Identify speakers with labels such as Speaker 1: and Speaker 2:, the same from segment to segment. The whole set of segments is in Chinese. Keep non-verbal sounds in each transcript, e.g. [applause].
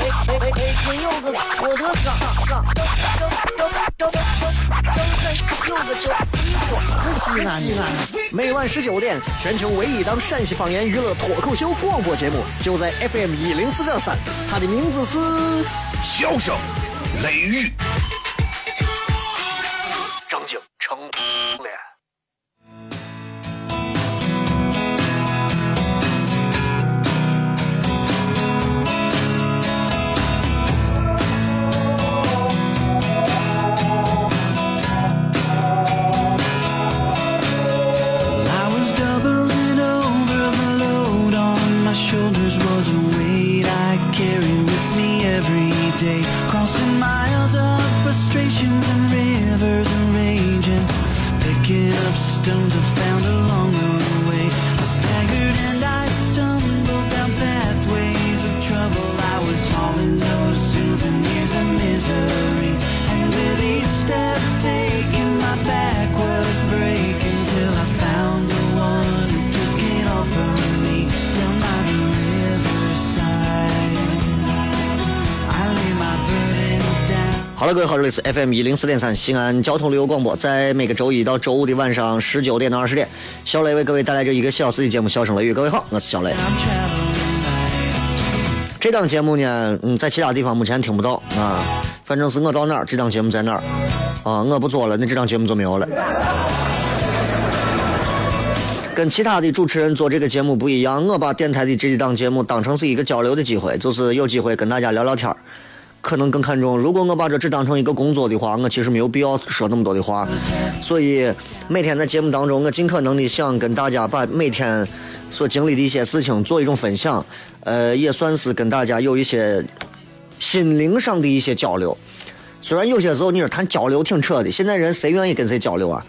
Speaker 1: 哎哎哎！今有个郭德纲，张张张张张张有个叫李波，西安西安。每晚十九点，全球唯一档陕西方言娱乐脱口秀广播节目，就在 FM 一零四点三。它的名字是《
Speaker 2: 笑声雷雨》。
Speaker 1: 好了，各位好，这里是 FM 一零四点三西安交通旅游广播，在每个周一到周五的晚上十九点到二十点，小雷为各位带来这一个小时的节目《笑声雷雨》。各位好，我是小雷。这档节目呢，嗯，在其他地方目前听不到啊，反正是我到哪儿，这档节目在哪儿啊，我不做了，那这档节目就没有了。跟其他的主持人做这个节目不一样，我把电台的这几档节目当成是一个交流的机会，就是有机会跟大家聊聊天儿。可能更看重，如果我把这只当成一个工作的话，我其实没有必要说那么多的话。所以每天在节目当中，我尽可能的想跟大家把每天所经历的一些事情做一种分享，呃，也算是跟大家有一些心灵上的一些交流。虽然有些时候你说谈交流挺扯的，现在人谁愿意跟谁交流啊？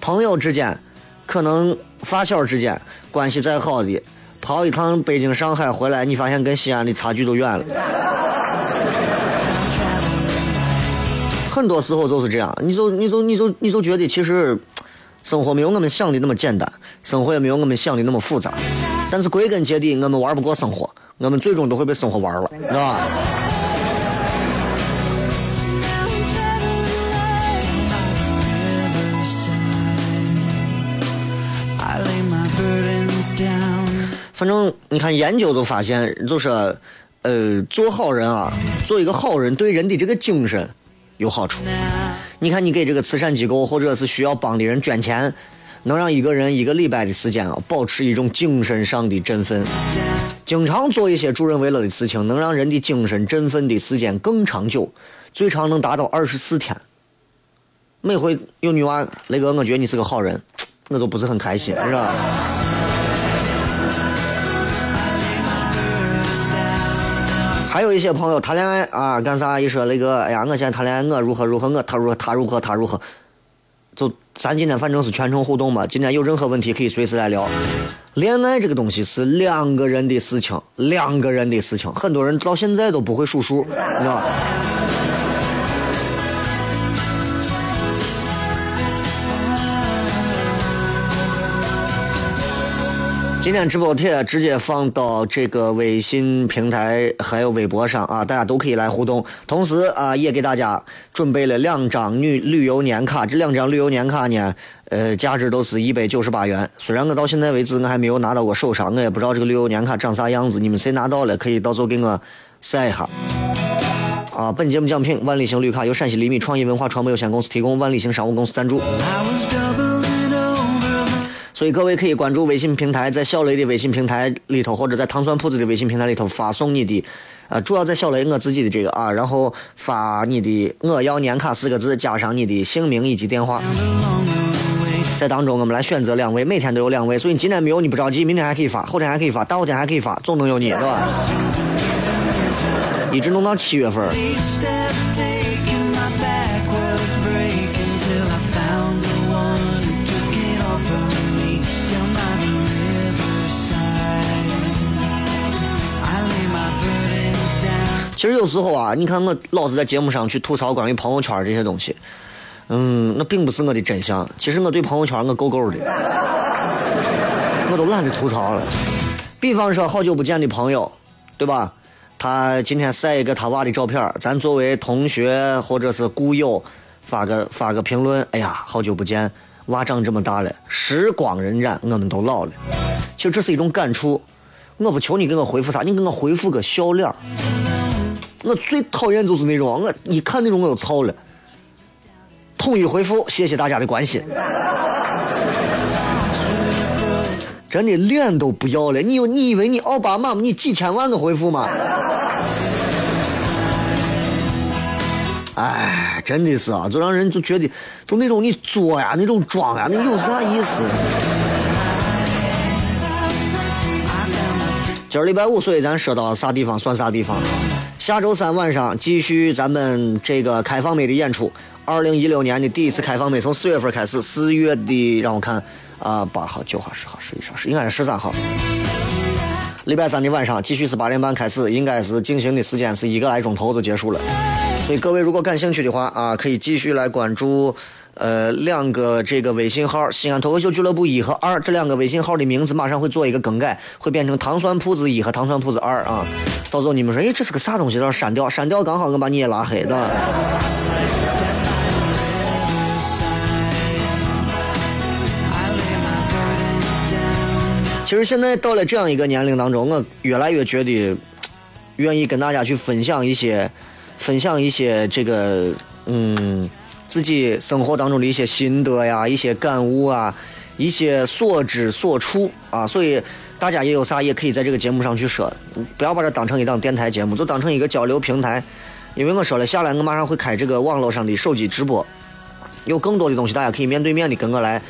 Speaker 1: 朋友之间，可能发小之间关系再好的，跑一趟北京、上海回来，你发现跟西安的差距都远了。很多时候就是这样，你就你就你就你就觉得其实生活没有我们想的那么简单，生活也没有我们想的那么复杂。但是归根结底，我们玩不过生活，我们最终都会被生活玩了，是吧？反正你看，研究都发现，就是呃，做好人啊，做一个好人，对人的这个精神。有好处，你看，你给这个慈善机构或者是需要帮的人捐钱，能让一个人一个礼拜的时间啊，保持一种精神上的振奋。经常做一些助人为乐的事情，能让人的精神振奋的时间更长久，最长能达到二十四天。每回有女娃，雷哥，我觉得你是个好人，我都不是很开心，是吧？还有一些朋友谈恋爱啊，干啥？一说那个，哎呀，我现在谈恋爱，我如何如何，我他如何他如何他如何，就咱今天反正是全程互动嘛。今天有任何问题可以随时来聊。恋爱这个东西是两个人的事情，两个人的事情，很多人到现在都不会数数，你知道吧？今天直播贴直接放到这个微信平台还有微博上啊，大家都可以来互动。同时啊，也给大家准备了两张女旅游年卡，这两张旅游年卡呢，呃，价值都是一百九十八元。虽然我到现在为止我还没有拿到过手上，我也不知道这个旅游年卡长啥样子。你们谁拿到了，可以到时候给我晒一下。啊，本节目奖品万里行绿卡由陕西厘米创意文化传播有限公司提供，万里行商务公司赞助。所以各位可以关注微信平台，在小雷的微信平台里头，或者在糖蒜铺子的微信平台里头发送你的，呃，主要在小雷我自己的这个啊，然后发你的我要年卡四个字，加上你的姓名以及电话，在当中我们来选择两位，每天都有两位，所以你今天没有你不着急，明天还可以发，后天还可以发，大后天还可以发，总能有你，对吧？一直弄到七月份。其实有时候啊，你看我老是在节目上去吐槽关于朋友圈这些东西，嗯，那并不是我的真相。其实我对朋友圈我够够的，我都懒得吐槽了。比方说，好久不见的朋友，对吧？他今天晒一个他娃的照片，咱作为同学或者是故友，发个发个评论。哎呀，好久不见，娃长这么大了，时光荏苒，我们都老了。其实这是一种感触。我不求你给我回复啥，你给我回复个笑脸。我最讨厌就是那种，我一看那种我就操了。统一回复，谢谢大家的关心。真的脸都不要了，你有你以为你奥巴马吗？你几千万个回复吗？哎，真的是啊，就让人就觉得，就那种你作呀，那种装呀，那有啥意思？今儿礼拜五，所以咱说到啥地方算啥地方。下周三晚上继续咱们这个开放美的演出。二零一六年的第一次开放美，从四月份开始，四月的让我看。啊，八号、九号、十号、十一、十二、应该是十三号。礼拜三的晚上继续是八点半开始，应该是进行的时间是一个来钟头就结束了。所以各位如果感兴趣的话啊，可以继续来关注呃两个这个微信号“西安脱口秀俱乐部一”和“二”这两个微信号的名字马上会做一个更改，会变成“糖酸铺子一”和“糖酸铺子二”啊。到时候你们说，哎，这是个啥东西？到删掉，删掉，刚好我把你也拉黑的。其实现在到了这样一个年龄当中，我越来越觉得愿意跟大家去分享一些，分享一些这个嗯自己生活当中的一些心得呀、一些感悟啊、一些所知所处啊。所以大家也有啥也可以在这个节目上去说，不要把这当成一档电台节目，就当成一个交流平台。因为我说了，下来我马上会开这个网络上的手机直播，有更多的东西大家可以面对面的跟我来。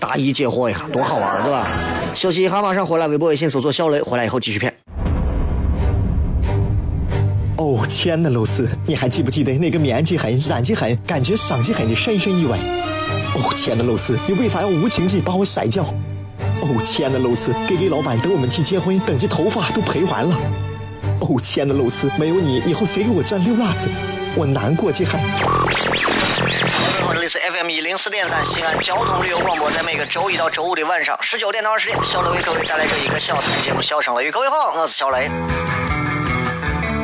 Speaker 1: 答疑解惑一下，多好玩，对吧？休息一下，马上回来。微博、微信搜索“小雷”，回来以后继续骗。
Speaker 3: 哦，亲爱的露丝，你还记不记得那个面积狠、染技狠、感觉伤及狠的深深意外？哦，亲爱的露丝，你为啥要无情地把我甩掉？哦，亲爱的露丝给给老板等我们去结婚，等级头发都赔完了。哦，亲爱的露丝，没有你，以后谁给我赚溜辣子？我难过极了。
Speaker 1: 这里是 FM 一零四点三西安交通旅游广播，在每个周一到周五的晚上十九点到二十点，小雷为各位带来这一个小时的节目《笑声雷雨》。各位好，我是小雷。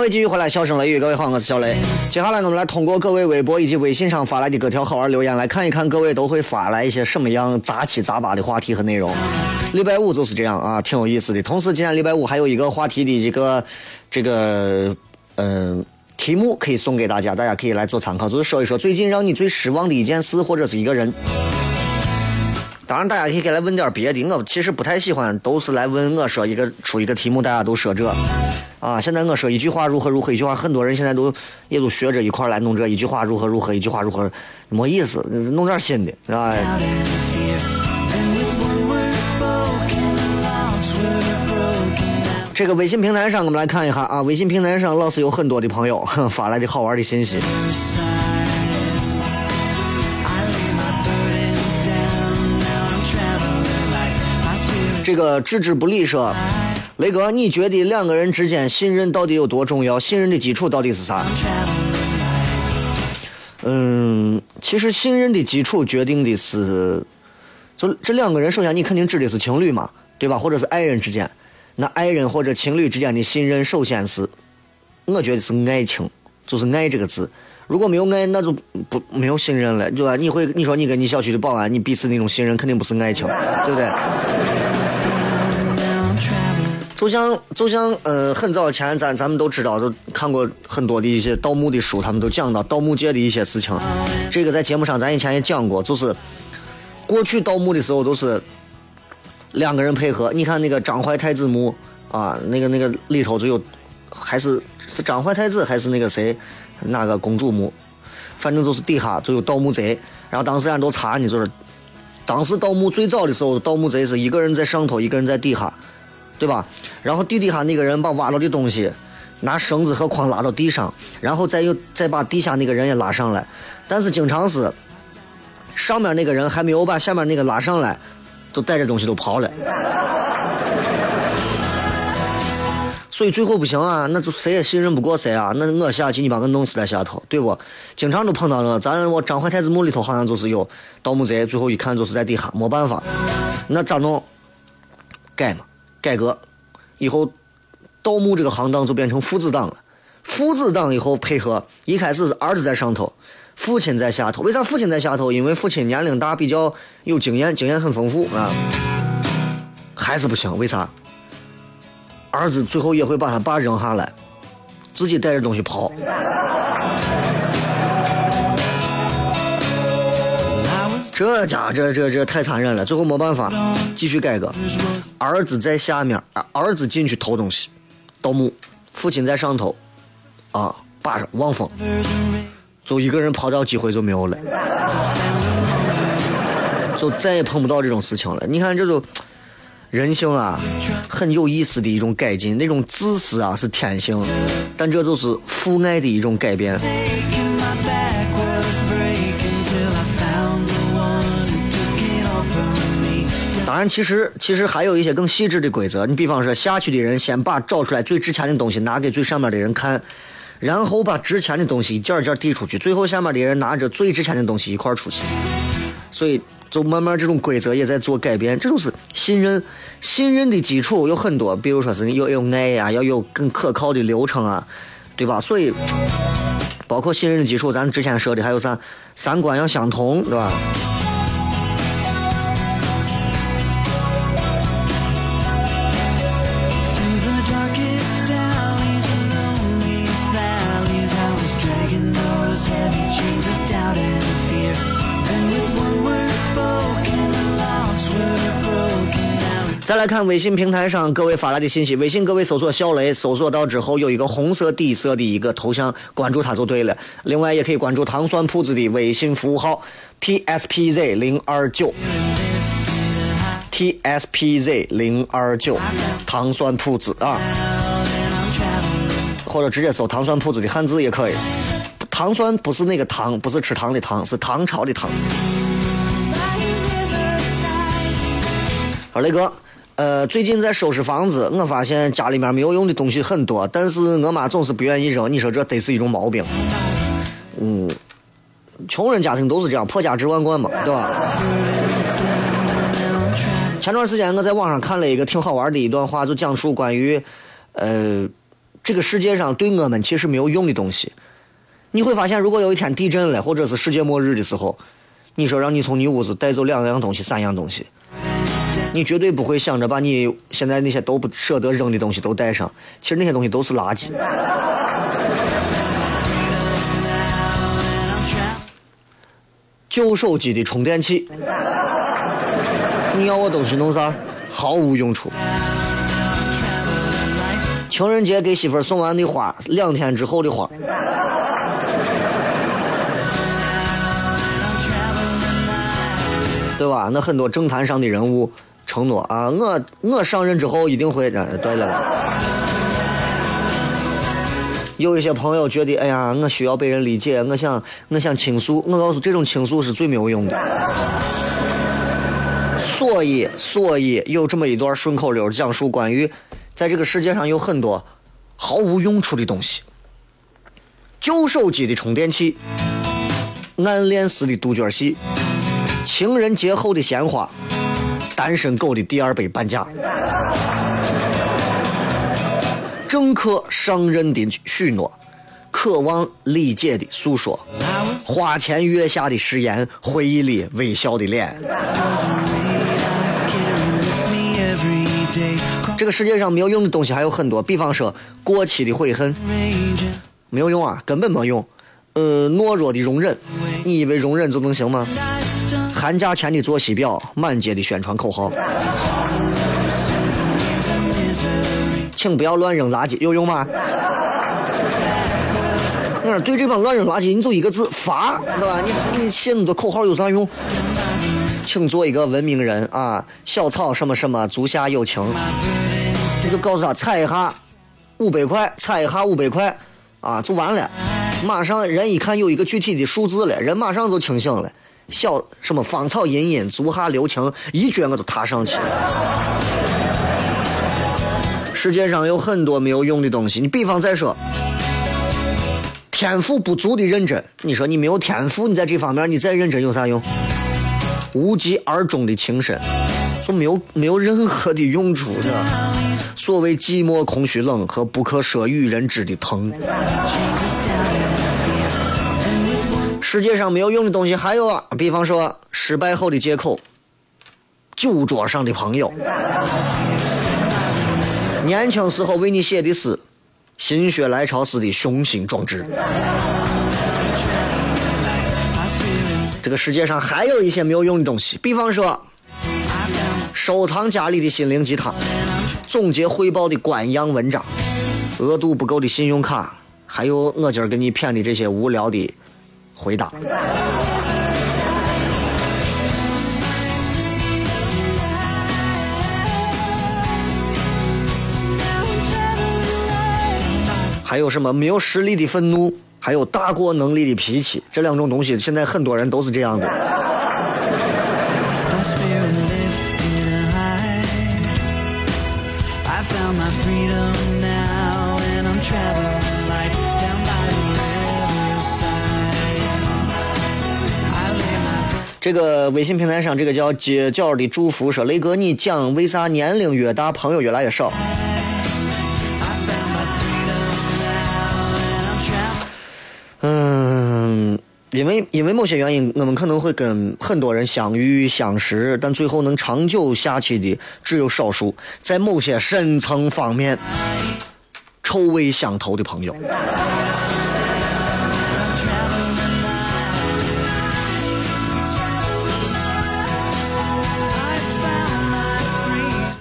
Speaker 1: 各位继续回来，笑声雷雨，各位好，我是小雷。接下来呢我们来通过各位微博以及微信上发来的各条好玩留言，来看一看各位都会发来一些什么样杂七杂八的话题和内容。礼拜五就是这样啊，挺有意思的。同时，今天礼拜五还有一个话题的一个这个嗯题目可以送给大家，大家可以来做参考，就是说一说最近让你最失望的一件事或者是一个人。当然，大家可以给来问点别的。我其实不太喜欢，都是来问我说一个出一个题目，大家都说这。啊，现在我说一句话如何如何，一句话很多人现在都也都学着一块来弄这一句话如何如何，一句话如何没意思，弄点新的，是吧？这个微信平台上，我们来看一下啊，微信平台上老是有很多的朋友发来的好玩的信息。这个置之不理说，雷哥，你觉得两个人之间信任到底有多重要？信任的基础到底是啥？嗯，其实信任的基础决定的是，就这两个人，首先你肯定指的是情侣嘛，对吧？或者是爱人之间，那爱人或者情侣之间的信任，首先是，我觉得是爱情，就是“爱”这个字。如果没有爱，那就不没有信任了，对吧？你会你说你跟你小区的保安，你彼此那种信任肯定不是爱情，对不对？就像就像呃，很早前咱咱们都知道，就看过很多的一些盗墓的书，他们都讲到盗墓界的一些事情。这个在节目上咱以前也讲过，就是过去盗墓的时候都是两个人配合。你看那个张怀太子墓啊，那个那个里头就有，还是是张怀太子还是那个谁哪个公主墓，反正就是底下就有盗墓贼。然后当时人都查呢，就是当时盗墓最早的时候，盗墓贼是一个人在上头，一个人在底下。对吧？然后地底下那个人把挖了的东西拿绳子和筐拉到地上，然后再又再把地下那个人也拉上来。但是经常是上面那个人还没有把下面那个拉上来，都带着东西都跑了。[laughs] 所以最后不行啊，那就谁也信任不过谁啊。那我下去，你把我弄死在下头，对不？经常都碰到了，咱我张怀太子墓里头好像就是有盗墓贼，最后一看就是在地下，没办法，那咋弄？改嘛。改革以后，盗墓这个行当就变成父子档了。父子档以后配合，一开始是儿子在上头，父亲在下头。为啥父亲在下头？因为父亲年龄大，比较有经验，经验很丰富啊。还是不行，为啥？儿子最后也会把他爸扔下来，自己带着东西跑。这家这这这太残忍了，最后没办法，继续改革。儿子在下面，儿子进去偷东西，盗墓，父亲在上头，啊，把着望风，就一个人跑掉，机会就没有了，就再也碰不到这种事情了。你看，这就人性啊，很有意思的一种改进。那种自私啊是天性，但这就是父爱的一种改变。当然，其实其实还有一些更细致的规则。你比方说，下去的人先把找出来最值钱的东西拿给最上面的人看，然后把值钱的东西一件一件递出去，最后下面的人拿着最值钱的东西一块出去。所以，就慢慢这种规则也在做改变。这就是信任，信任的基础有很多，比如说是要有爱呀，要有更可靠的流程啊，对吧？所以，包括信任的基础，咱之前说的还有啥，三观要相同，对吧？来看微信平台上各位发来的信息，微信各位搜索小雷，搜索到之后有一个红色底色的一个头像，关注他就对了。另外也可以关注糖酸铺子的微信服务号 t s p z 零二九 t s p z 零二九糖酸铺子啊，或者直接搜糖酸铺子的汉字也可以。糖酸不是那个糖，不是吃糖的糖，是唐朝的唐。好，雷哥。呃，最近在收拾房子，我发现家里面没有用的东西很多，但是我妈总是不愿意扔。你说这得是一种毛病？嗯，穷人家庭都是这样，破家值万贯嘛，对吧？前段时间我在网上看了一个挺好玩的一段话，就讲述关于，呃，这个世界上对我们其实没有用的东西。你会发现，如果有一天地震了，或者是世界末日的时候，你说让你从你屋子带走两样东西、三样东西。你绝对不会想着把你现在那些都不舍得扔的东西都带上，其实那些东西都是垃圾。旧手机的充电器，你要我东西弄啥？毫无用处。情人节给媳妇送完的花，两天之后的花。对吧？那很多政坛上的人物承诺啊，我我上任之后一定会。对了，有一些朋友觉得，哎呀，我需要被人理解，我想我想倾诉。我告诉这种倾诉是最没有用的。所以，所以有这么一段顺口溜，讲述关于在这个世界上有很多毫无用处的东西：旧手机的充电器、暗恋时的杜鹃戏、情人节后的鲜花、单身狗的第二杯半价。政客上任的许诺，渴望理解的诉说，花前月下的誓言，回忆里微笑的脸。这个世界上没有用的东西还有很多，比方说过期的悔恨，没有用啊，根本没用。呃，懦弱的容忍，你以为容忍就能行吗？寒假前的作息表，满街的宣传口号。请不要乱扔垃圾，有用吗？我说，对这帮乱扔垃圾，你就一个字罚，对吧？你你写那么多口号有啥用？请做一个文明人啊！小草什么什么，足下有情。你就告诉他踩一下五百块，踩一下五百块啊，就完了。马上人一看有一个具体的数字了，人马上就清醒了。小什么芳草茵茵，足下留情，一脚我就踏上去。世界上有很多没有用的东西，你比方再说，天赋不足的认真。你说你没有天赋，你在这方面你再认真有啥用？无疾而终的情深，就没有没有任何的用处的。所谓寂寞、空虚、冷和不可说与人知的疼。世界上没有用的东西还有啊，比方说失败后的借口，酒桌上的朋友。年轻时候为你写的诗，心血来潮时的雄心壮志。这个世界上还有一些没有用的东西，比方说，收藏家里的心灵鸡汤，总结汇报的官样文章，额度不够的信用卡，还有我今儿给你骗的这些无聊的回答。还有什么没有实力的愤怒，还有大过能力的脾气，这两种东西现在很多人都是这样的。这个微信平台上，这个叫街角的祝福说：“雷哥，你讲为啥年龄越大朋友越来越少？”嗯，因为因为某些原因，我们可能会跟很多人相遇相识，但最后能长久下去的只有少数，在某些深层方面臭味相投的朋友。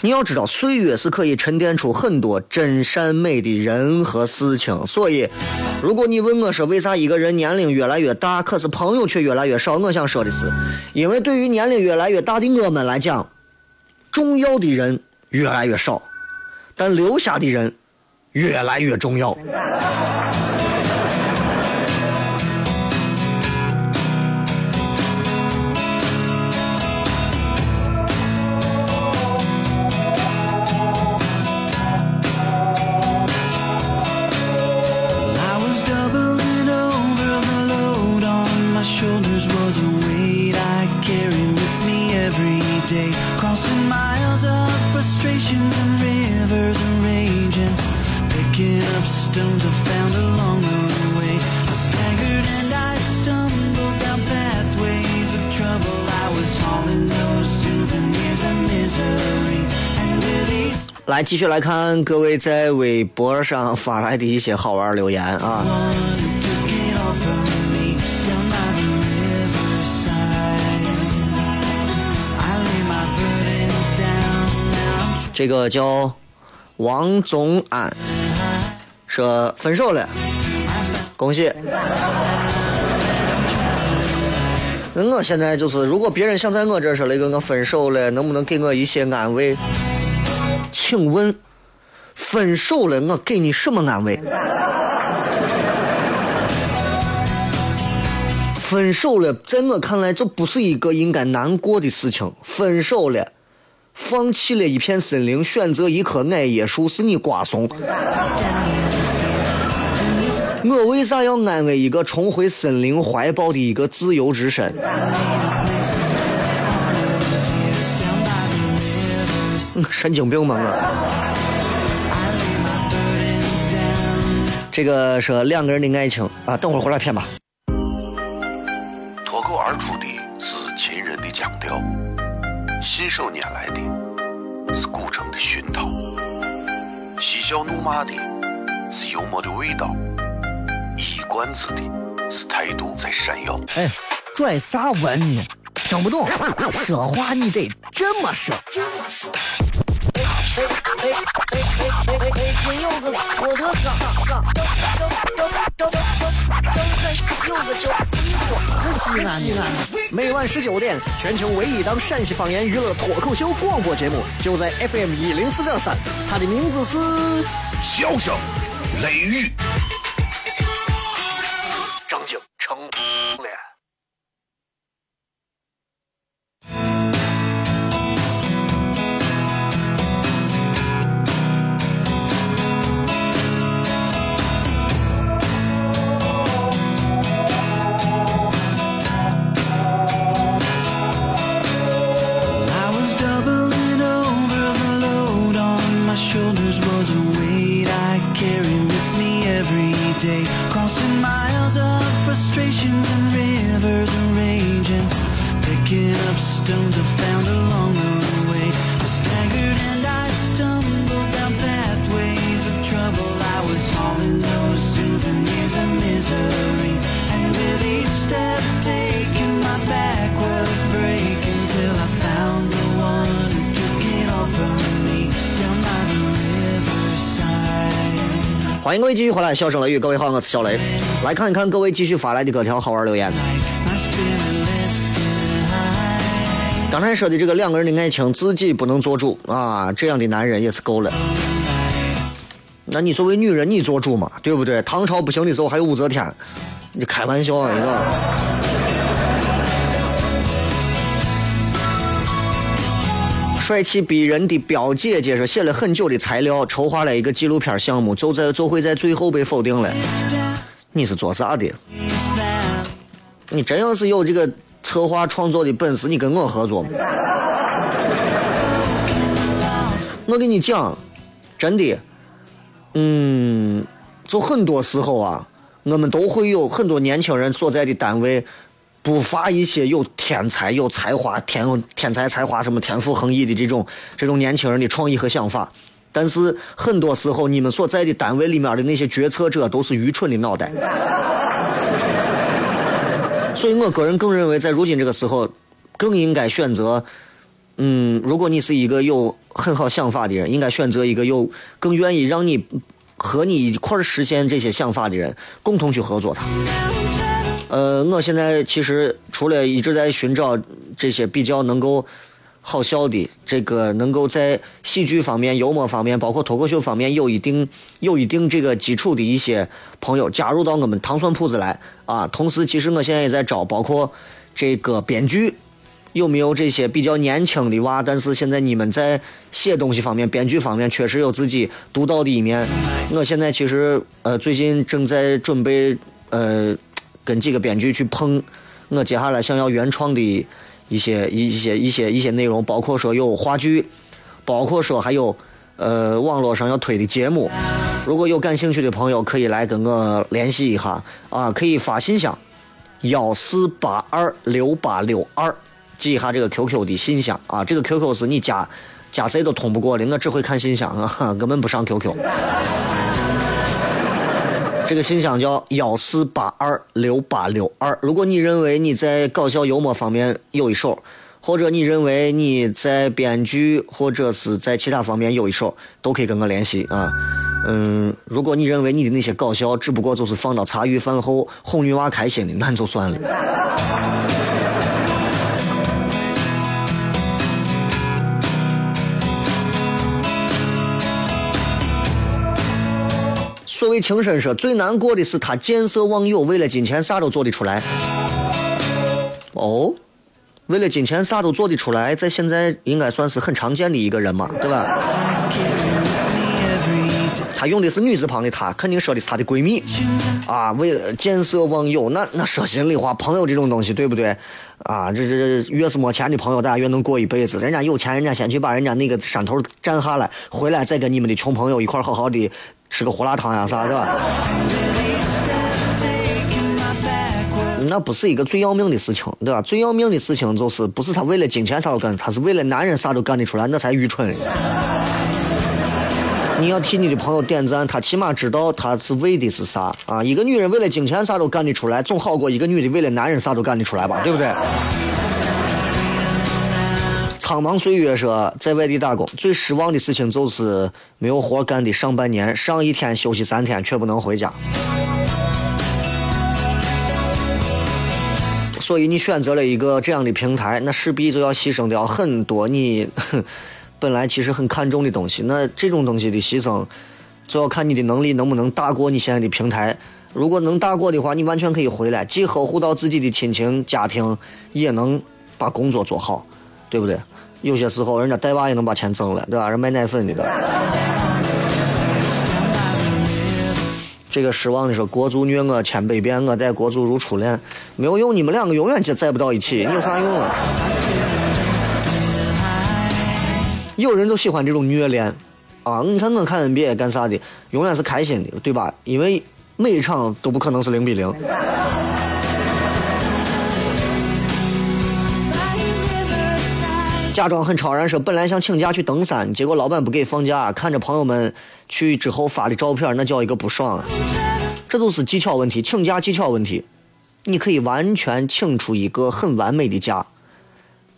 Speaker 1: 你要知道，岁月是可以沉淀出很多真善美的人和事情。所以，如果你问我说为啥一个人年龄越来越大，可是朋友却越来越少，我想说的是，因为对于年龄越来越大的我们来讲，重要的人越来越少，但留下的人越来越重要。来，继续来看各位在微博上发来的一些好玩留言啊。这个叫王宗安，说分手了，恭喜。那我现在就是，如果别人想在我这说那个我分手了，能不能给我一些安慰？请问，分手了我给你什么安慰？分手了，在我看来这不是一个应该难过的事情。分手了。放弃了一片森林，选择一棵矮椰树，是你瓜怂。我为啥要安慰一个重回森林怀抱的一个自由之身？神经病吗我？这个说两个人的爱情啊，等会儿回来片吧。
Speaker 2: 脱口而出的是秦人的腔调，信手拈来的是古城的熏陶，嬉笑怒骂的是幽默的味道。一冠子的是态度在闪耀。
Speaker 1: 哎，拽啥文呢？听不懂，说话你得这么说。哎哎哎哎哎哎哎！今有个郭德纲，张张张张张张有个叫李波，是西安。每晚十九点，全球唯一档陕西方言娱乐脱口秀广播节目，就在 FM 一零四点三。它的名字是《
Speaker 2: 笑声雷雨》。
Speaker 1: 位继续回来，笑声雷雨，各位好，我是小雷。来看一看各位继续发来的各条好玩留言。刚才说的这个两个人的爱情，自己不能做主啊，这样的男人也是够了。那你作为女人，你做主嘛，对不对？唐朝不行的时候还有武则天，你开玩笑啊，一个。帅气逼人的表姐姐说写了很久的材料，筹划了一个纪录片项目，就在就会在最后被否定了。你是做啥的？你真要是有这个策划创作的本事，你跟我合作吗？我跟你讲，真的，嗯，就很多时候啊，我们都会有很多年轻人所在的单位。不乏一些有天才、有才华、天天才才华什么天赋横溢的这种这种年轻人的创意和想法，但是很多时候你们所在的单位里面的那些决策者都是愚蠢的脑袋。所以我个人更认为，在如今这个时候，更应该选择，嗯，如果你是一个有很好想法的人，应该选择一个有更愿意让你和你一块实现这些想法的人，共同去合作他。呃，我现在其实除了一直在寻找这些比较能够好笑的，这个能够在喜剧方面、幽默方面，包括脱口秀方面有一定有一定这个基础的一些朋友加入到我们糖蒜铺子来啊。同时，其实我现在也在找，包括这个编剧有没有这些比较年轻的娃，但是现在你们在写东西方面、编剧方面确实有自己独到的一面。我现在其实呃最近正在准备呃。跟几个编剧去碰，我接下来想要原创的一些一些一些一些内容，包括说有话剧，包括说还有呃网络上要推的节目。如果有感兴趣的朋友，可以来跟我联系一下啊，可以发信箱幺四八二六八六二，记一下这个 QQ 的信箱啊，这个 QQ 是你加加谁都通不过的，我只会看信箱啊，根本不上 QQ。这个信箱叫幺四八二六八六二。如果你认为你在搞笑幽默方面有一手，或者你认为你在编剧或者是在其他方面有一手，都可以跟我联系啊。嗯，如果你认为你的那些搞笑只不过就是放到茶余饭后哄女娃开心的，那就算了。所谓情深说，最难过的是他见色忘友，为了金钱啥都做得出来。哦，为了金钱啥都做得出来，在现在应该算是很常见的一个人嘛，对吧？他用的是女字旁的他，肯定说的是他的闺蜜啊。为了见色忘友，那那说心里话，朋友这种东西，对不对？啊，这这这越是没钱的朋友，大家越能过一辈子。人家有钱，人家先去把人家那个山头占下来，回来再跟你们的穷朋友一块好好的吃个胡辣汤呀啥的。那不是一个最要命的事情，对吧？最要命的事情就是不是他为了金钱啥都干，他是为了男人啥都干得出来，那才愚蠢。你要替你的朋友点赞，他起码知道他是为的是啥啊！一个女人为了金钱啥都干得出来，总好过一个女的为了男人啥都干得出来吧？对不对？苍茫岁月说，在外地打工最失望的事情就是没有活干的上半年，上一天休息三天却不能回家。所以你选择了一个这样的平台，那势必就要牺牲掉很多你。本来其实很看重的东西，那这种东西的牺牲，就要看你的能力能不能大过你现在的平台。如果能大过的话，你完全可以回来，既呵护到自己的亲情家庭，也能把工作做好，对不对？有些时候人家带娃也能把钱挣了，对吧？人卖奶粉的。这个失望的说，国足虐我千百遍，我待国足如初恋，没有用，你们两个永远就在不到一起，你有啥用啊？有人都喜欢这种虐恋，啊，你看我看 NBA 干啥的，永远是开心的，对吧？因为每一场都不可能是零比零。假装很超然说，本来想请假去登山，结果老板不给放假，看着朋友们去之后发的照片，那叫一个不爽啊。这都是技巧问题，请假技巧问题，你可以完全请出一个很完美的假。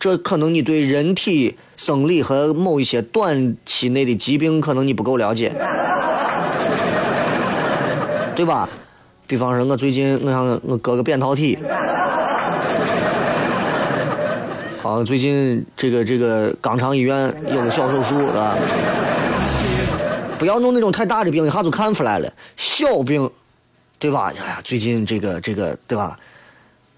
Speaker 1: 这可能你对人体生理和某一些短期内的疾病，可能你不够了解，[laughs] 对吧？比方说，我最近我想我割个扁桃体，啊，最近这个这个肛肠医院有个小手术，是吧？不要弄那种太大的病，一下就看出来了。小病，对吧？哎呀，最近这个这个，对吧？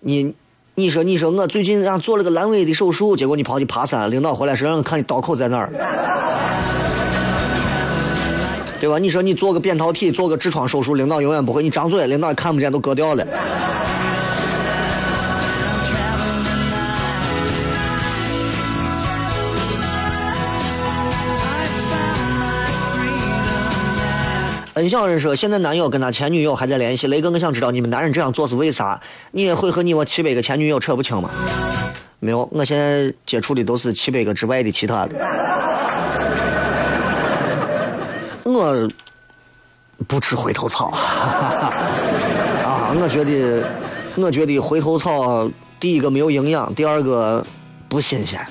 Speaker 1: 你。你说，你说我最近让做了个阑尾的手术，结果你跑去爬山，领导回来说让看你刀口在哪儿，对吧？你说你做个扁桃体，做个痔疮手术，领导永远不会，你张嘴，领导也看不见，都割掉了。恩小人说：“现在男友跟他前女友还在联系。雷哥，我想知道你们男人这样做是为啥？你也会和你我七百个前女友扯不清吗？没有，我现在接触的都是七百个之外的其他的。我不吃回头草 [laughs] 啊！我觉得，我觉得回头草第一个没有营养，第二个不新鲜。”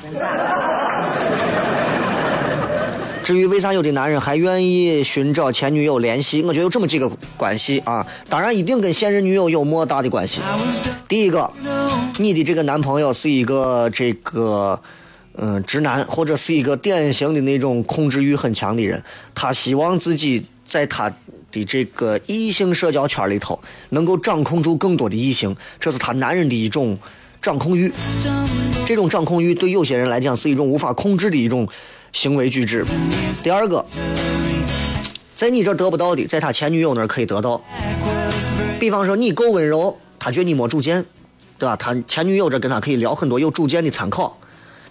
Speaker 1: 至于为啥有的男人还愿意寻找前女友联系，我觉得有这么几个关系啊。当然，一定跟现任女友有莫大的关系。第一个，你的这个男朋友是一个这个嗯直男，或者是一个典型的那种控制欲很强的人，他希望自己在他的这个异性社交圈里头能够掌控住更多的异性，这是他男人的一种掌控欲。这种掌控欲对有些人来讲是一种无法控制的一种。行为举止。第二个，在你这得不到的，在他前女友那儿可以得到。比方说，你够温柔，他觉得你没主见，对吧？他前女友这跟他可以聊很多有主见的参考。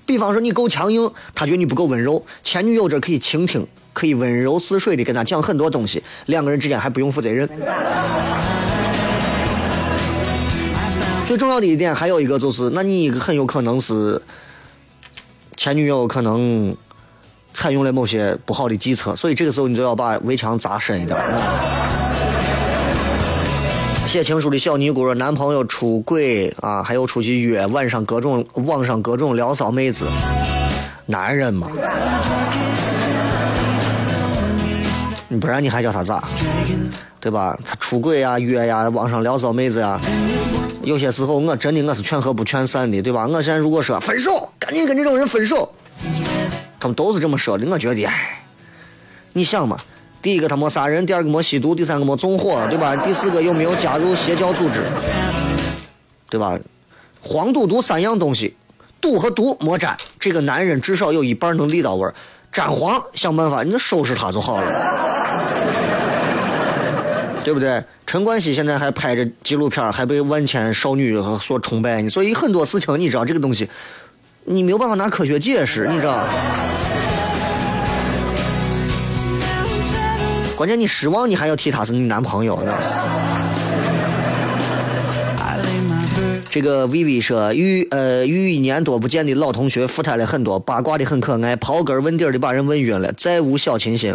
Speaker 1: 比方说，你够强硬，他觉得你不够温柔，前女友这可以倾听，可以温柔似水的跟他讲很多东西，两个人之间还不用负责任。最重要的一点还有一个就是，那你很有可能是前女友可能。采用了某些不好的计策，所以这个时候你就要把围墙砸深一点。写情书的小尼姑说，男朋友出轨啊，还有出去约晚上各种网上各种聊骚妹子，男人嘛，你不然你还叫他咋？对吧？他出轨呀、约呀、网上聊骚妹子呀，有些时候我真的我是劝和不劝散的，对吧？我现在如果说分手，赶紧跟这种人分手。他们都是这么说的，我觉得，哎，你想嘛，第一个他没杀人，第二个没吸毒，第三个没纵火，对吧？第四个又没有加入邪教组织，对吧？黄赌毒三样东西，赌和毒莫沾，这个男人至少有一半能立到位儿。沾黄，想办法你收拾他就好了，[laughs] 对不对？陈冠希现在还拍着纪录片，还被万千少女所崇拜呢。所以很多事情，你知道这个东西，你没有办法拿科学解释，你知道。关键你失望，你还要提他是你男朋友呢。这个 Vivi 说，与呃与一年多不见的老同学，附态了很多，八卦的很可爱，刨根问底的把人问晕了，再无小清新。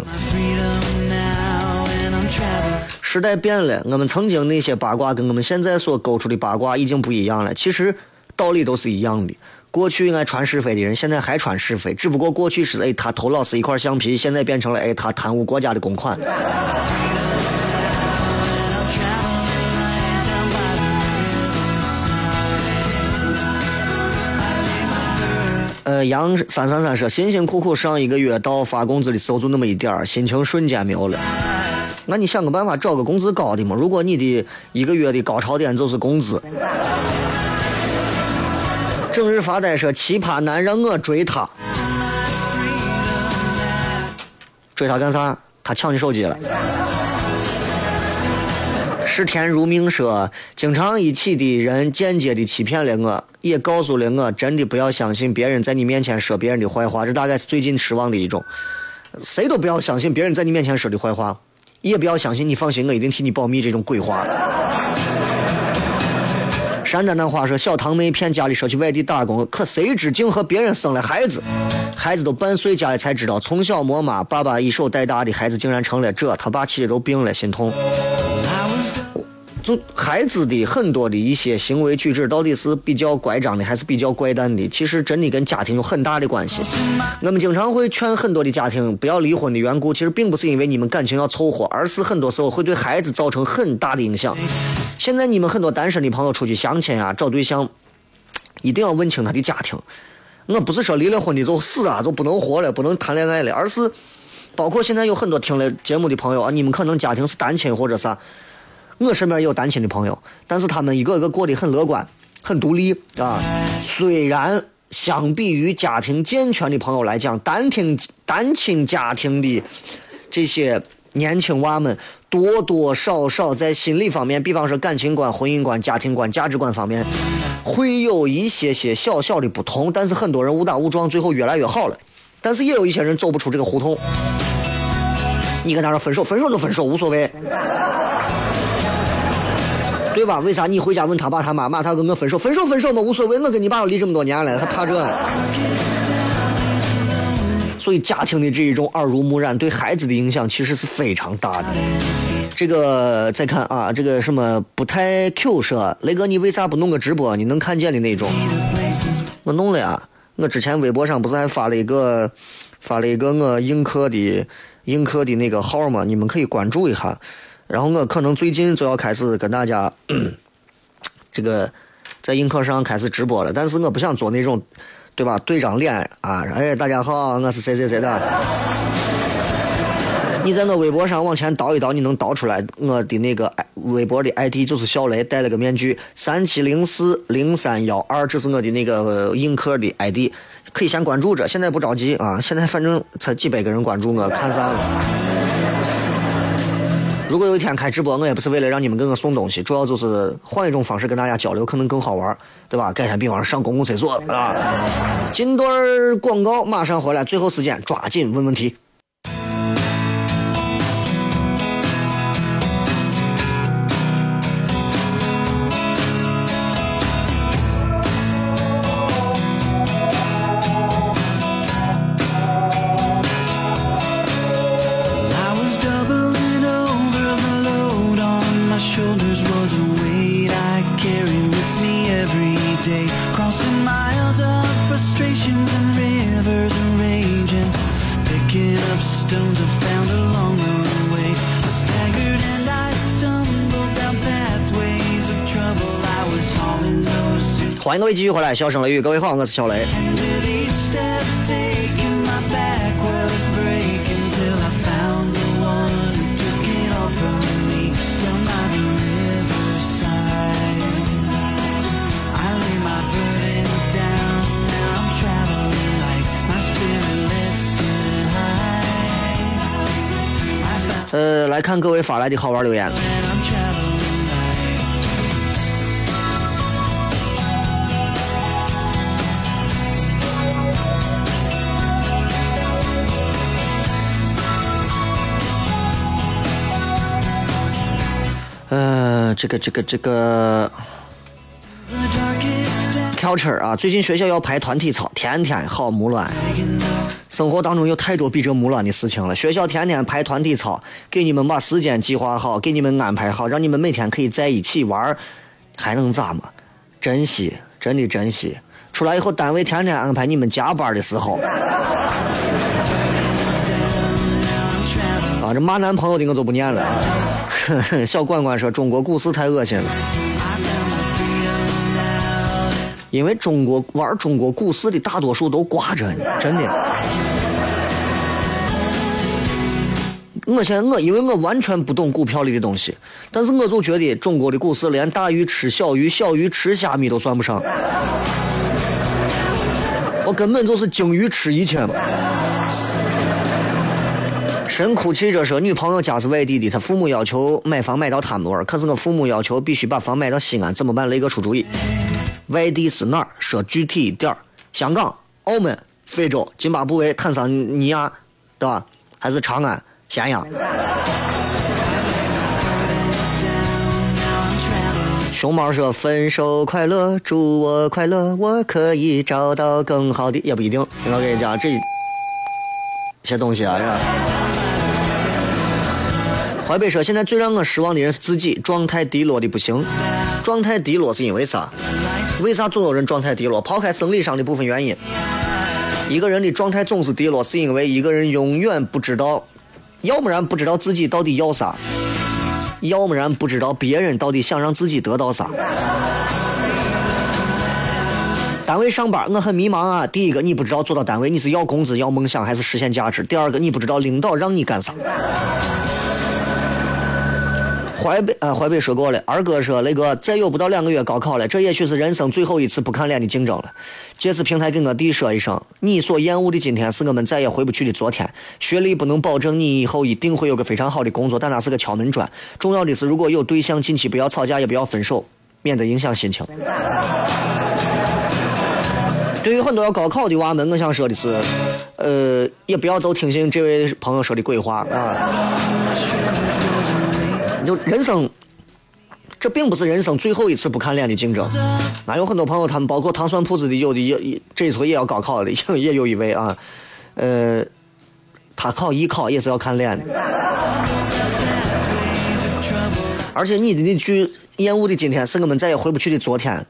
Speaker 1: 时代变了，我们曾经那些八卦跟我们现在所勾出的八卦已经不一样了。其实道理都是一样的。过去爱传是非的人，现在还传是非，只不过过去是哎他偷老师一块橡皮，现在变成了哎他贪污国家的公款。呃，杨三三三说，辛辛苦苦上一个月到发工资的时候就那么一点儿，心情瞬间没有了。那你想个办法找个工资高的嘛？如果你的一个月的高潮点就是工资。整日发呆说，奇葩男让我追他，追他干啥？他抢你手机了。视天如命说，经常一起的人间接的欺骗了我，也告诉了我，真的不要相信别人在你面前说别人的坏话。这大概是最近失望的一种。谁都不要相信别人在你面前说的坏话，也不要相信你放心，我一定替你保密这种鬼话。山丹丹话说，小堂妹骗家里说去外地打工，可谁知竟和别人生了孩子，孩子都半岁，家里才知道从小没妈，爸爸一手带大的孩子竟然成了这，他爸气的都病了，心痛。就孩子的很多的一些行为举止，到底是比较乖张的，还是比较怪诞的？其实真的跟家庭有很大的关系。我们经常会劝很多的家庭不要离婚的缘故，其实并不是因为你们感情要凑合，而是很多时候会对孩子造成很大的影响。现在你们很多单身的朋友出去相亲啊，找对象，一定要问清他的家庭。我不是说离了婚的就死啊，就不能活了，不能谈恋爱了，而是包括现在有很多听了节目的朋友啊，你们可能家庭是单亲或者啥。我身边也有单亲的朋友，但是他们一个一个过得很乐观、很独立啊。虽然相比于家庭健全的朋友来讲，单亲单亲家庭的这些年轻娃们多多少少在心理方面，比方说感情观、婚姻观、家庭观、价值观方面，会有一些些小小的不同。但是很多人误打误撞，最后越来越好了。但是也有一些人走不出这个胡同。你跟他说分手，分手就分手，无所谓。吧？为啥你回家问他爸他妈，骂他跟我分手，分手分手嘛，无所谓。我跟你爸离这么多年了，他怕这？所以家庭的这一种耳濡目染，对孩子的影响其实是非常大的。这个再看啊，这个什么不太 Q 说，雷哥你为啥不弄个直播？你能看见的那种？我弄了呀，我之前微博上不是还发了一个发了一个我映客的映客的那个号吗？你们可以关注一下。然后我可能最近就要开始跟大家，[clears throat] 这个在映客上开始直播了，但是我不想做那种，对吧？对张脸啊，哎，大家好，我是谁谁谁的。你在我微博上往前倒一倒，你能倒出来我的那个微博的 ID 就是小雷戴了个面具，三七零四零三幺二，这是我的那个映客的 ID，可以先关注着，现在不着急啊，现在反正才几百个人关注我，看啥了？如果有一天开直播，我也不是为了让你们给我送东西，主要就是换一种方式跟大家交流，可能更好玩，对吧？改天比方上公共厕所啊。进段广告，马上回来，最后时间抓紧问问题。继续回来小声雷雨各位好我是小雷。呃，来看各位法来的好玩留言。这个这个这个 culture 啊，最近学校要排团体操，天天好木乱。生活当中有太多比这木乱的事情了。学校天天排团体操，给你们把时间计划好，给你们安排好，让你们每天可以在一起玩，还能咋嘛？珍惜，真的珍惜。出来以后，单位天天安排你们加班的时候。啊，这骂男朋友的我就不念了。小管管说：“中国股市太恶心了，因为中国玩中国股市的大多数都挂着呢，真的。我现在我因为我完全不懂股票里的东西，但是我就觉得中国的股市连大鱼吃小鱼，小鱼吃虾米都算不上，我根本就是鲸鱼吃一切嘛。”神哭泣着说：“女朋友家是外地的，她父母要求买房买到他们那儿，可是我父母要求必须把房买到西安，怎么办？雷哥出主意。外地是哪儿？说具体一点儿。香港、澳门、非洲、津巴布韦、坦桑尼亚，对吧？还是长安、咸阳？”熊猫说：“分手快乐，祝我快乐，我可以找到更好的，也不一定。我跟你讲，这些东西啊，是吧？”淮北说：“现在最让我失望的人是自己，状态低落的不行。状态低落是因为啥？为啥总有人状态低落？抛开生理上的部分原因，一个人的状态总是低落，是因为一个人永远不知道，要不然不知道自己到底要啥，要不然不知道别人到底想让自己得到啥。单位上班，我很迷茫啊。第一个，你不知道做到单位你是要工资、要梦想还是实现价值；第二个，你不知道领导让你干啥。”淮北啊，淮北说过了。二哥说：“那个，再有不到两个月高考了，这也许是人生最后一次不看脸的竞争了。借此平台跟我弟说一声，你所厌恶的今天，是我们再也回不去的昨天。学历不能保证你以后一定会有个非常好的工作，但那是个敲门砖。重要的是，如果有对象，近期不要吵架，也不要分手，免得影响心情。对于很多要高考的娃们，我想说的是，呃，也不要都听信这位朋友说的鬼话啊。”就人生，这并不是人生最后一次不看脸的竞争。那有很多朋友，他们包括糖蒜铺子的，有的也这一回也要高考的，[laughs] 也有一位啊，呃，他考艺考也是要看脸的。而且你的那句厌恶的今天是我们再也回不去的昨天，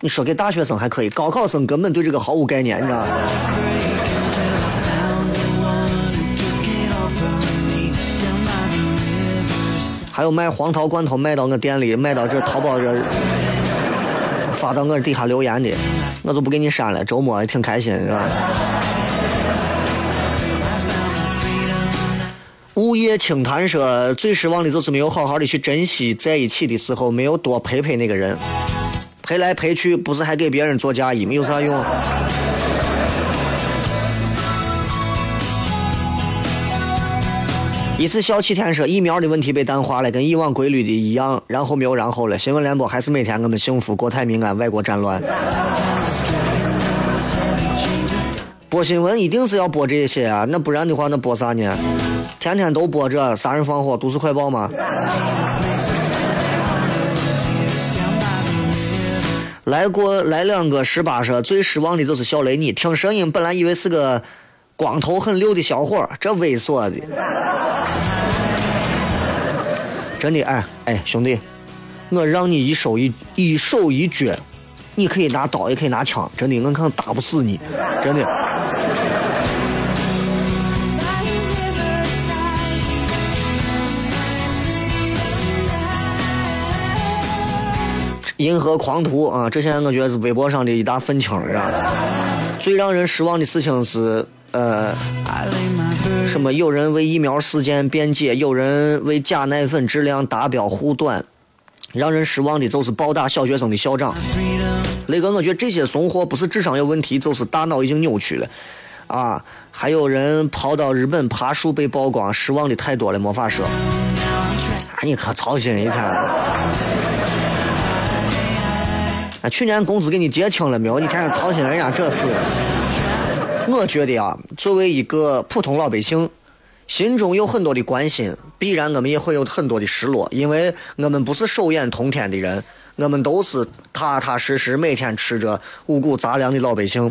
Speaker 1: 你说给大学生还可以，高考生根本对这个毫无概念，你知道吗？还有卖黄桃罐头卖到我店里，卖到这淘宝这发到我底下留言的，我就不给你删了。周末也挺开心，是吧？午夜清谈说，最失望的就是没有好好的去珍惜在一起的时候，没有多陪陪那个人，陪来陪去，不是还给别人做嫁衣吗？有啥用？一次笑七天说疫苗的问题被淡化了，跟以往规律的一样，然后没有然后了。新闻联播还是每天我们幸福，国泰民安，外国战乱。播新闻一定是要播这些啊，那不然的话那播啥呢？天天都播这杀人放火都市快报吗？来过来两个十八说最失望的就是小雷你，听声音本来以为是个。光头很溜的小伙，这猥琐的，真的哎哎，兄弟，我让你一手一一手一脚，你可以拿刀也可以拿枪，真的，我可能打不死你，真的。银河狂徒啊，这现在我觉得是微博上的一大愤青，是吧？最让人失望的事情是。呃，什么？有人为疫苗事件辩解，有人为假奶粉质量达标护短，让人失望的就是暴打小学生的校长。雷哥，我觉得这些怂货不是智商有问题，就是大脑已经扭曲了。啊，还有人跑到日本爬树被曝光，失望的太多了，没法说。你可操心一天。啊，去年工资给你结清了没有？你天天操心人家这事。我觉得啊，作为一个普通老百姓，心中有很多的关心，必然我们也会有很多的失落，因为我们不是手眼通天的人，我们都是踏踏实实每天吃着五谷杂粮的老百姓。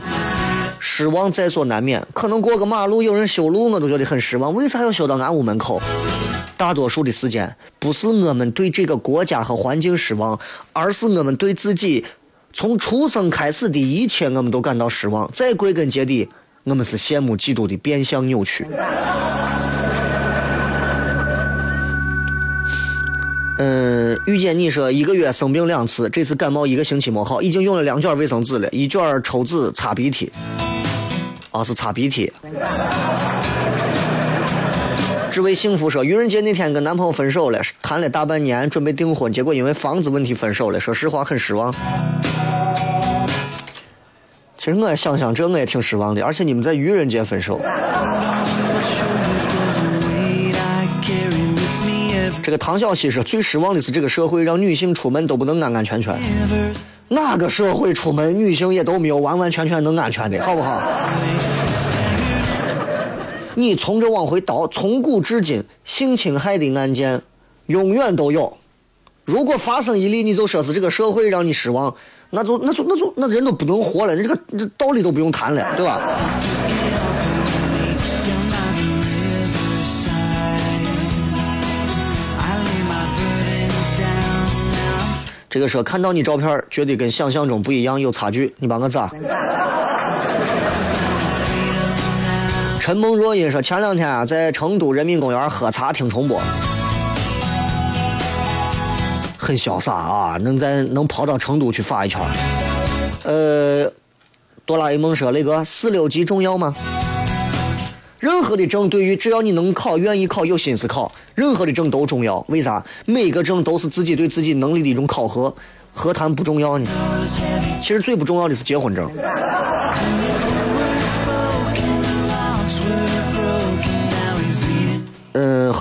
Speaker 1: 失望在所难免，可能过个马路有人修路，我都觉得很失望。为啥要修到俺屋门口？大多数的时间，不是我们对这个国家和环境失望，而是我们对自己从出生开始的一切，我们都感到失望。再归根结底，我们是羡慕嫉妒的变相扭曲。嗯，遇见你说一个月生病两次，这次感冒一个星期没好，已经用了两卷卫生纸了，一卷抽纸擦鼻涕。啊，是擦鼻涕。只为幸福说，愚人节那天跟男朋友分手了，谈了大半年，准备订婚，结果因为房子问题分手了。说实话，很失望。其实我也想想，这我也挺失望的。而且你们在愚人节分手。这个唐小西说，最失望的是这个社会让女性出门都不能安安全全。哪个社会出门女性也都没有完完全全能安全的，好不好？你从这往回倒，从古至今性侵害的案件永远都有。如果发生一例，你就说是这个社会让你失望，那就那就那就那人都不能活了，这个这道理都不用谈了，对吧？这个说看到你照片，觉得跟想象中不一样，有差距，你帮我咋？陈梦若音说前两天啊，在成都人民公园喝茶听重播，很潇洒啊，能在能跑到成都去发一圈。呃，哆啦 A 梦说那个四六级重要吗？任何的证，对于只要你能考、愿意考、有心思考，任何的证都重要。为啥？每个证都是自己对自己能力的一种考核，何谈不重要呢？其实最不重要的是结婚证。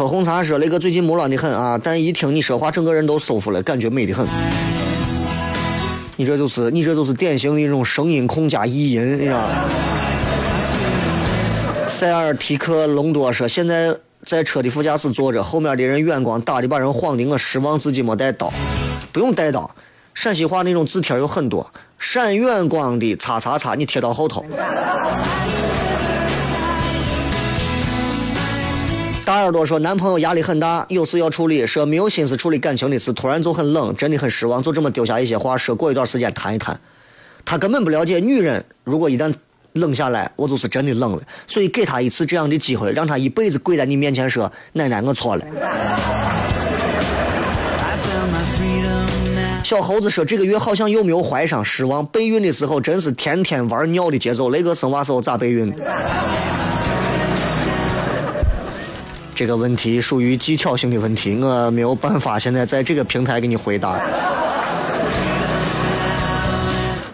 Speaker 1: 喝红茶说那个最近木乱的很啊，但一听你说话，整个人都舒服了，感觉美的很。你这就是你这就是典型的一种声音控加意淫，你知道吗。塞尔提克隆多说：“现在在车的副驾驶坐着，后面的人远光打的把人晃的，我失望自己没带刀。不用带刀，陕西话那种字帖有很多，闪远光的叉叉叉，你贴到后头。”大耳朵说：“男朋友压力很大，有事要处理，说没有心思处理感情的事，突然就很冷，真的很失望，就这么丢下一些话，说过一段时间谈一谈。他根本不了解女人，如果一旦……”冷下来，我就是真的冷了。所以给他一次这样的机会，让他一辈子跪在你面前说：“奶奶，我错了。”小猴子说：“这个月好像又没有怀上，失望。备孕的时候真是天天玩尿的节奏。那个生娃时候咋备孕？”这个问题属于技巧性的问题，我没有办法现在在这个平台给你回答。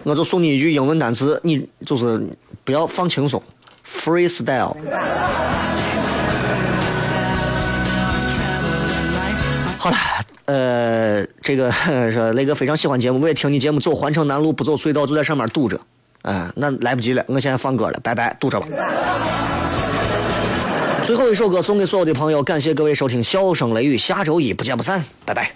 Speaker 1: 我就送你一句英文单词，你就是不要放轻松，freestyle。好了，呃，这个 [laughs] 说雷哥非常喜欢节目，我也听你节目，走环城南路不走隧道，就在上面堵着。嗯，那来不及了，我现在放歌了，拜拜，堵着吧。最后一首歌送给所有的朋友，感谢各位收听《笑声雷雨》，下周一不见不散，拜拜。